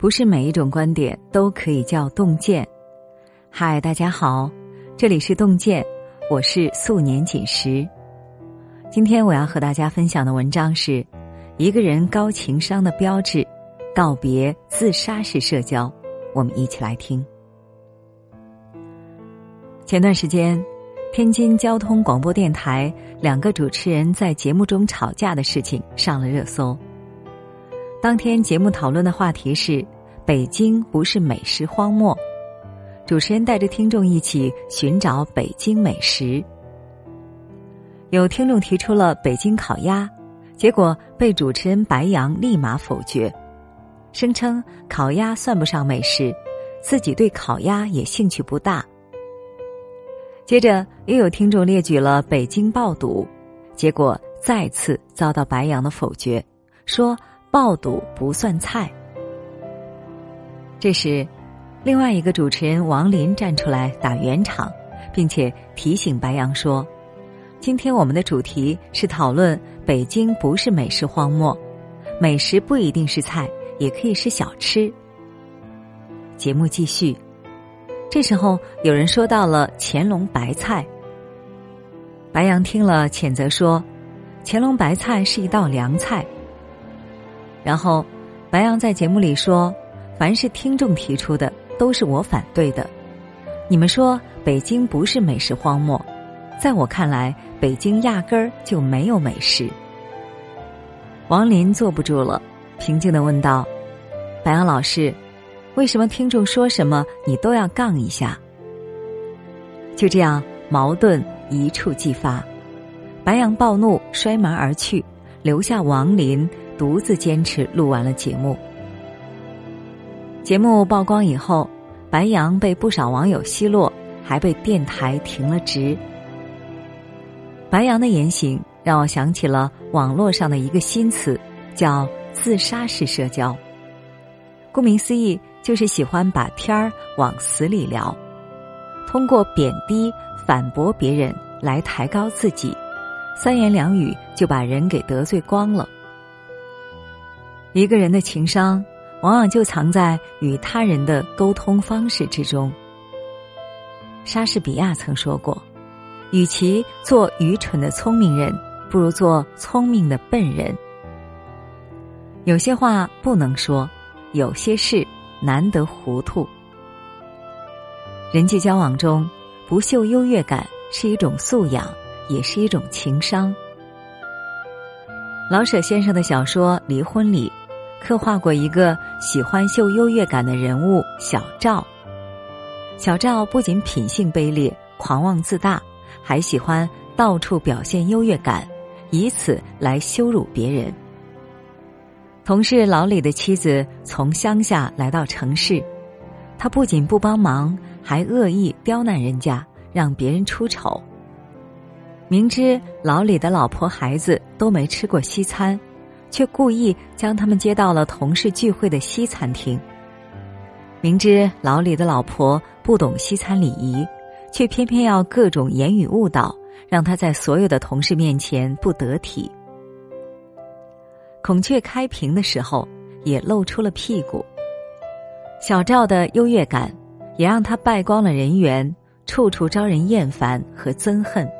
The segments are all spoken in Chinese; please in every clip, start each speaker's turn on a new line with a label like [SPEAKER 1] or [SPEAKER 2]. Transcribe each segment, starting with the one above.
[SPEAKER 1] 不是每一种观点都可以叫洞见。嗨，大家好，这里是洞见，我是素年锦时。今天我要和大家分享的文章是：一个人高情商的标志，告别自杀式社交。我们一起来听。前段时间，天津交通广播电台两个主持人在节目中吵架的事情上了热搜。当天节目讨论的话题是：北京不是美食荒漠。主持人带着听众一起寻找北京美食。有听众提出了北京烤鸭，结果被主持人白杨立马否决，声称烤鸭算不上美食，自己对烤鸭也兴趣不大。接着又有听众列举了北京爆肚，结果再次遭到白杨的否决，说。爆肚不算菜。这时，另外一个主持人王林站出来打圆场，并且提醒白杨说：“今天我们的主题是讨论北京不是美食荒漠，美食不一定是菜，也可以是小吃。”节目继续，这时候有人说到了乾隆白菜，白杨听了谴责说：“乾隆白菜是一道凉菜。”然后，白杨在节目里说：“凡是听众提出的，都是我反对的。你们说北京不是美食荒漠，在我看来，北京压根儿就没有美食。”王林坐不住了，平静的问道：“白杨老师，为什么听众说什么你都要杠一下？”就这样，矛盾一触即发，白杨暴怒，摔门而去，留下王林。独自坚持录完了节目。节目曝光以后，白杨被不少网友奚落，还被电台停了职。白杨的言行让我想起了网络上的一个新词，叫“自杀式社交”。顾名思义，就是喜欢把天儿往死里聊，通过贬低、反驳别人来抬高自己，三言两语就把人给得罪光了。一个人的情商，往往就藏在与他人的沟通方式之中。莎士比亚曾说过：“与其做愚蠢的聪明人，不如做聪明的笨人。”有些话不能说，有些事难得糊涂。人际交往中，不秀优越感是一种素养，也是一种情商。老舍先生的小说《离婚》里。刻画过一个喜欢秀优越感的人物小赵。小赵不仅品性卑劣、狂妄自大，还喜欢到处表现优越感，以此来羞辱别人。同事老李的妻子从乡下来到城市，他不仅不帮忙，还恶意刁难人家，让别人出丑。明知老李的老婆孩子都没吃过西餐。却故意将他们接到了同事聚会的西餐厅。明知老李的老婆不懂西餐礼仪，却偏偏要各种言语误导，让他在所有的同事面前不得体。孔雀开屏的时候，也露出了屁股。小赵的优越感，也让他败光了人缘，处处招人厌烦和憎恨。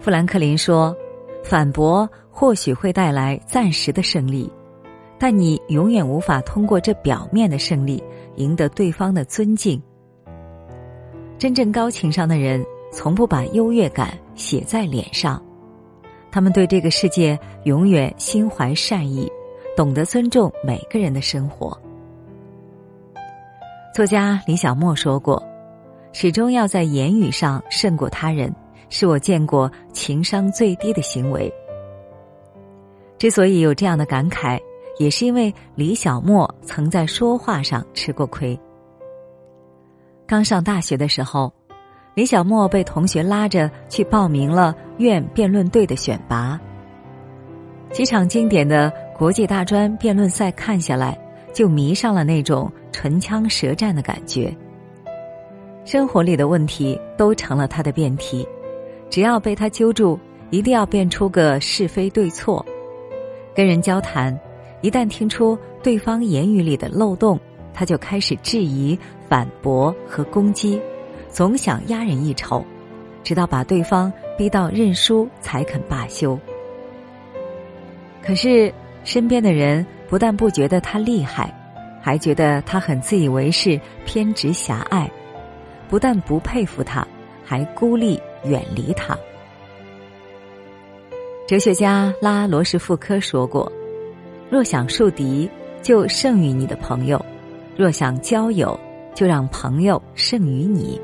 [SPEAKER 1] 富兰克林说。反驳或许会带来暂时的胜利，但你永远无法通过这表面的胜利赢得对方的尊敬。真正高情商的人，从不把优越感写在脸上，他们对这个世界永远心怀善意，懂得尊重每个人的生活。作家李小莫说过：“始终要在言语上胜过他人。”是我见过情商最低的行为。之所以有这样的感慨，也是因为李小莫曾在说话上吃过亏。刚上大学的时候，李小莫被同学拉着去报名了院辩论队的选拔。几场经典的国际大专辩论赛看下来，就迷上了那种唇枪舌战的感觉。生活里的问题都成了他的辩题。只要被他揪住，一定要辩出个是非对错。跟人交谈，一旦听出对方言语里的漏洞，他就开始质疑、反驳和攻击，总想压人一筹，直到把对方逼到认输才肯罢休。可是身边的人不但不觉得他厉害，还觉得他很自以为是、偏执狭隘，不但不佩服他，还孤立远离他。哲学家拉罗什福科说过：“若想树敌，就胜于你的朋友；若想交友，就让朋友胜于你。”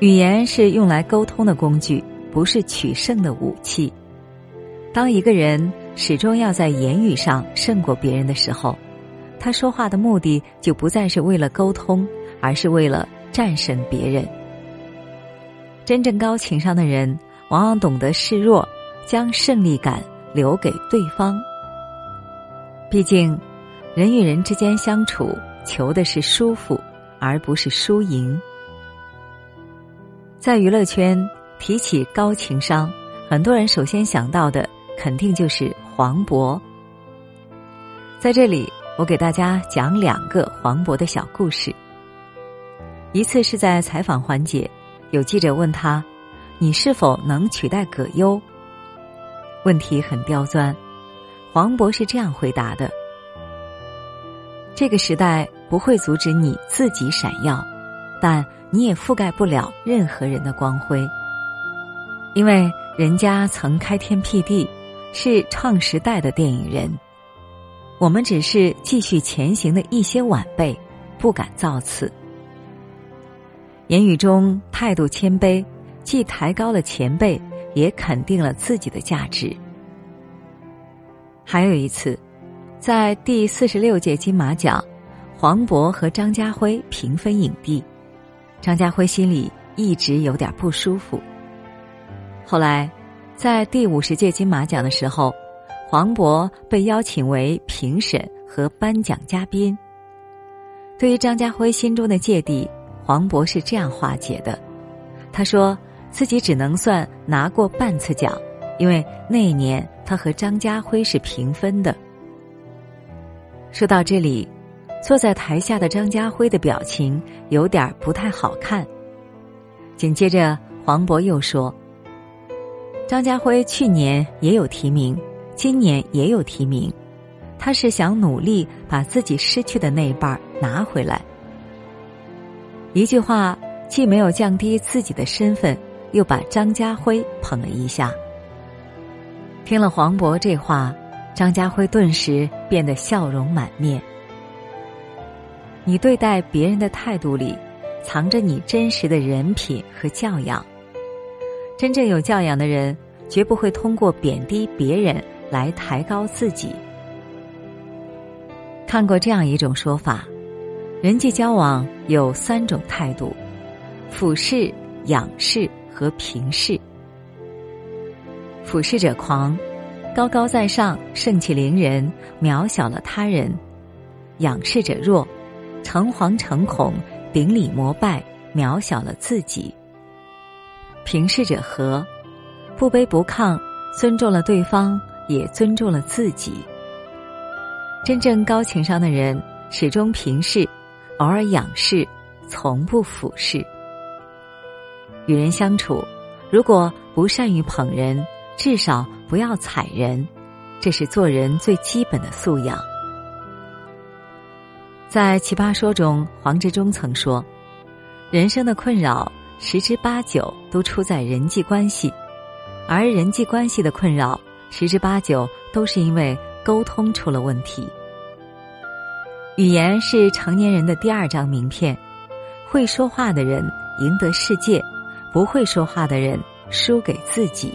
[SPEAKER 1] 语言是用来沟通的工具，不是取胜的武器。当一个人始终要在言语上胜过别人的时候，他说话的目的就不再是为了沟通，而是为了战胜别人。真正高情商的人。往往懂得示弱，将胜利感留给对方。毕竟，人与人之间相处，求的是舒服，而不是输赢。在娱乐圈提起高情商，很多人首先想到的肯定就是黄渤。在这里，我给大家讲两个黄渤的小故事。一次是在采访环节，有记者问他。你是否能取代葛优？问题很刁钻，黄渤是这样回答的：“这个时代不会阻止你自己闪耀，但你也覆盖不了任何人的光辉，因为人家曾开天辟地，是创时代的电影人，我们只是继续前行的一些晚辈，不敢造次。言语中态度谦卑。”既抬高了前辈，也肯定了自己的价值。还有一次，在第四十六届金马奖，黄渤和张家辉平分影帝，张家辉心里一直有点不舒服。后来，在第五十届金马奖的时候，黄渤被邀请为评审和颁奖嘉宾。对于张家辉心中的芥蒂，黄渤是这样化解的，他说。自己只能算拿过半次奖，因为那一年他和张家辉是平分的。说到这里，坐在台下的张家辉的表情有点不太好看。紧接着，黄渤又说：“张家辉去年也有提名，今年也有提名，他是想努力把自己失去的那一半拿回来。”一句话既没有降低自己的身份。又把张家辉捧了一下。听了黄渤这话，张家辉顿时变得笑容满面。你对待别人的态度里，藏着你真实的人品和教养。真正有教养的人，绝不会通过贬低别人来抬高自己。看过这样一种说法：人际交往有三种态度，俯视、仰视。和平视，俯视者狂，高高在上，盛气凌人，渺小了他人；仰视者弱，诚惶诚恐，顶礼膜拜，渺小了自己。平视者和，不卑不亢，尊重了对方，也尊重了自己。真正高情商的人，始终平视，偶尔仰视，从不俯视。与人相处，如果不善于捧人，至少不要踩人，这是做人最基本的素养。在《奇葩说》中，黄执中曾说：“人生的困扰十之八九都出在人际关系，而人际关系的困扰十之八九都是因为沟通出了问题。”语言是成年人的第二张名片，会说话的人赢得世界。不会说话的人输给自己。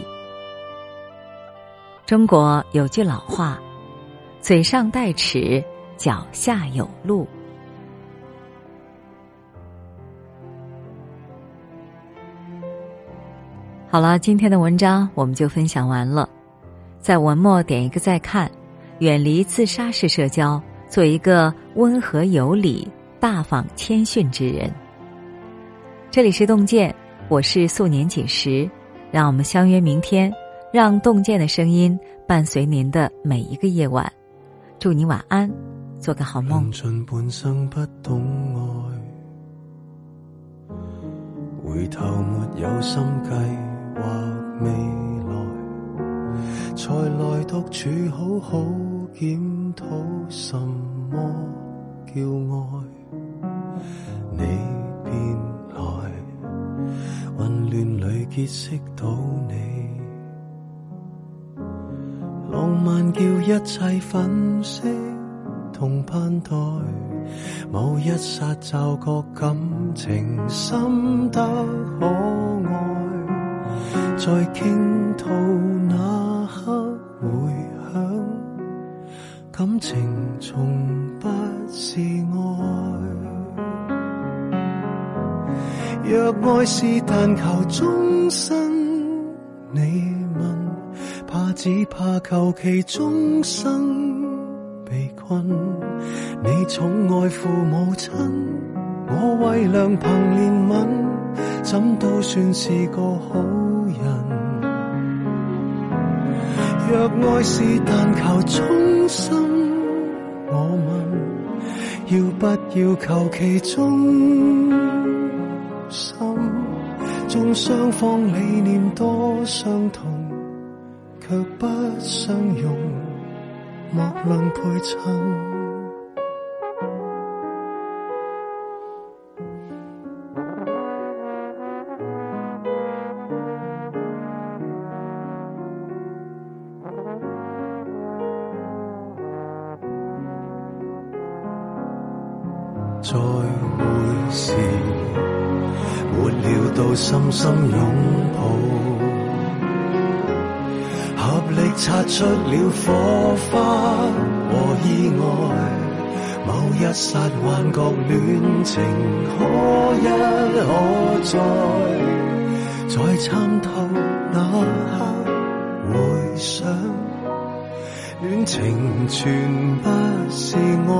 [SPEAKER 1] 中国有句老话：“嘴上带齿，脚下有路。”好了，今天的文章我们就分享完了。在文末点一个再看，远离自杀式社交，做一个温和有礼、大方谦逊之人。这里是洞见。我是素年锦时，让我们相约明天，让洞见的声音伴随您的每一个夜晚。祝你晚安，做个好梦。
[SPEAKER 2] 尽半生不懂爱，回头没有心计划未来，才来独处好好检讨什么叫爱。结识到你。浪漫叫一切粉饰同盼待，某一刹就觉感情深得可爱，在倾吐那刻回响，感情从不是爱。若爱是但求终身，你问怕。只怕求其终生被困，你宠爱父母亲，我为良朋怜悯，怎都算是个好人。若爱是但求终生，我问要不要求其忠心？纵双方理念多相同。却不相容，莫论配衬。深深拥抱。合力擦出了火花和意外，某一刹幻觉恋情可一可再，在参透那刻回想，恋情全不是爱。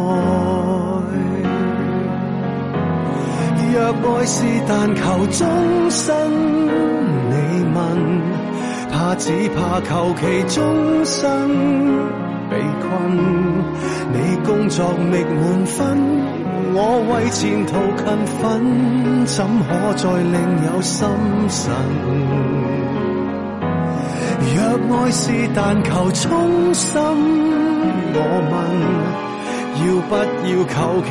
[SPEAKER 2] 若爱是但求终身，你问？怕只怕求其终生被困，你工作觅满分，我为前途勤奋，怎可再另有心神？若爱是但求衷心，我问要不要求其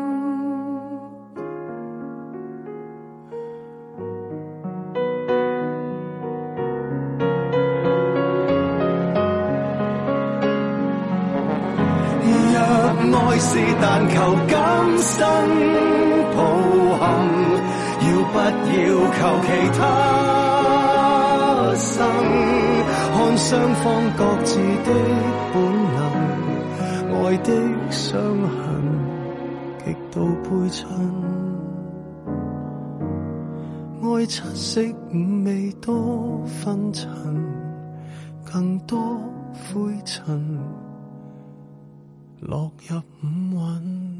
[SPEAKER 2] 是但求今生抱憾，要不要求其他生？看双方各自的本能，爱的伤痕极度配衬，爱七色五味多分尘，更多灰尘。落入五蕴。